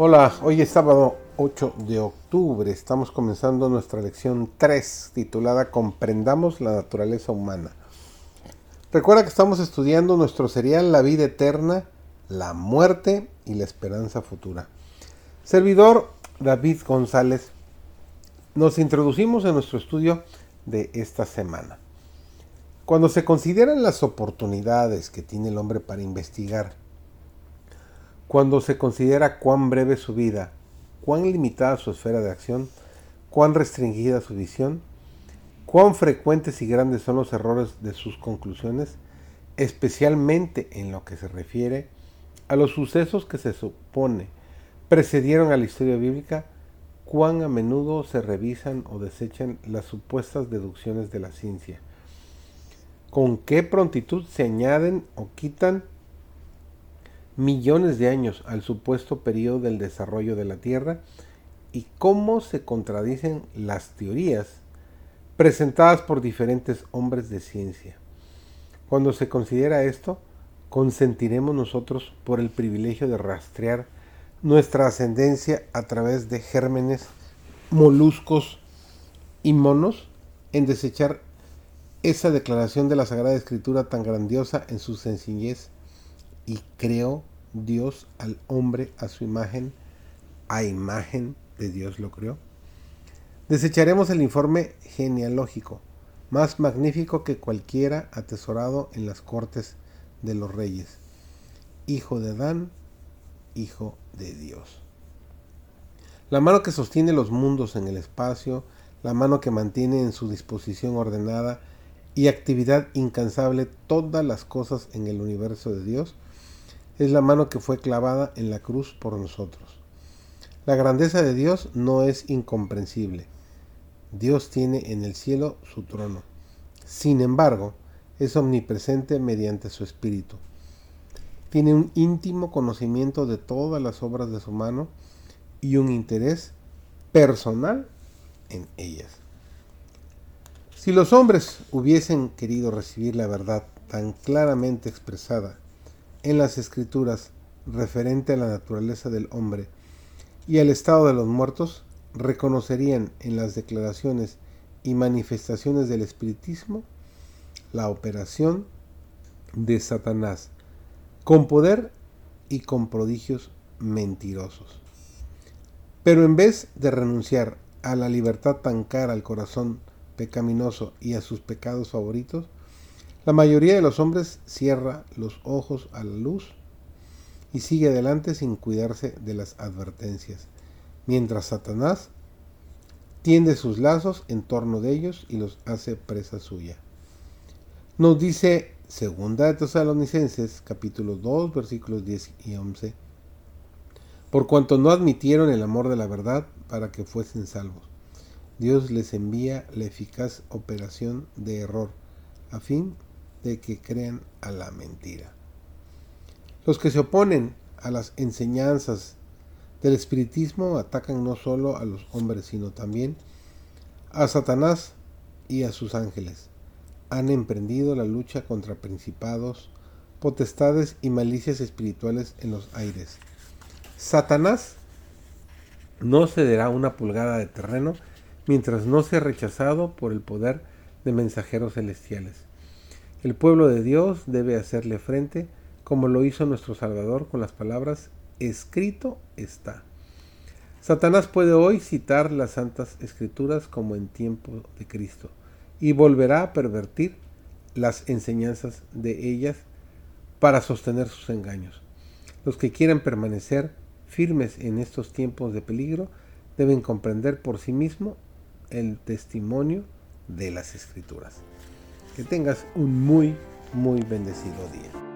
Hola, hoy es sábado 8 de octubre. Estamos comenzando nuestra lección 3 titulada Comprendamos la naturaleza humana. Recuerda que estamos estudiando nuestro serial La vida eterna, la muerte y la esperanza futura. Servidor David González, nos introducimos en nuestro estudio de esta semana. Cuando se consideran las oportunidades que tiene el hombre para investigar, cuando se considera cuán breve su vida, cuán limitada su esfera de acción, cuán restringida su visión, cuán frecuentes y grandes son los errores de sus conclusiones, especialmente en lo que se refiere a los sucesos que se supone precedieron a la historia bíblica, cuán a menudo se revisan o desechan las supuestas deducciones de la ciencia, con qué prontitud se añaden o quitan millones de años al supuesto periodo del desarrollo de la Tierra y cómo se contradicen las teorías presentadas por diferentes hombres de ciencia. Cuando se considera esto, consentiremos nosotros por el privilegio de rastrear nuestra ascendencia a través de gérmenes, moluscos y monos en desechar esa declaración de la Sagrada Escritura tan grandiosa en su sencillez y creó Dios al hombre a su imagen, a imagen de Dios lo creó. Desecharemos el informe genealógico, más magnífico que cualquiera atesorado en las cortes de los reyes. Hijo de Adán, hijo de Dios. La mano que sostiene los mundos en el espacio, la mano que mantiene en su disposición ordenada y actividad incansable todas las cosas en el universo de Dios, es la mano que fue clavada en la cruz por nosotros. La grandeza de Dios no es incomprensible. Dios tiene en el cielo su trono. Sin embargo, es omnipresente mediante su espíritu. Tiene un íntimo conocimiento de todas las obras de su mano y un interés personal en ellas. Si los hombres hubiesen querido recibir la verdad tan claramente expresada en las escrituras referente a la naturaleza del hombre y al estado de los muertos, reconocerían en las declaraciones y manifestaciones del espiritismo la operación de Satanás, con poder y con prodigios mentirosos. Pero en vez de renunciar a la libertad tan cara al corazón pecaminoso y a sus pecados favoritos, la mayoría de los hombres cierra los ojos a la luz y sigue adelante sin cuidarse de las advertencias, mientras Satanás tiende sus lazos en torno de ellos y los hace presa suya. Nos dice Segunda de Tesalonicenses, capítulo 2, versículos 10 y 11, por cuanto no admitieron el amor de la verdad para que fuesen salvos. Dios les envía la eficaz operación de error, a fin de que crean a la mentira. Los que se oponen a las enseñanzas del espiritismo atacan no solo a los hombres, sino también a Satanás y a sus ángeles. Han emprendido la lucha contra principados, potestades y malicias espirituales en los aires. Satanás no cederá una pulgada de terreno mientras no sea rechazado por el poder de mensajeros celestiales. El pueblo de Dios debe hacerle frente como lo hizo nuestro Salvador con las palabras, escrito está. Satanás puede hoy citar las santas escrituras como en tiempo de Cristo y volverá a pervertir las enseñanzas de ellas para sostener sus engaños. Los que quieran permanecer firmes en estos tiempos de peligro deben comprender por sí mismo el testimonio de las escrituras. Que tengas un muy, muy bendecido día.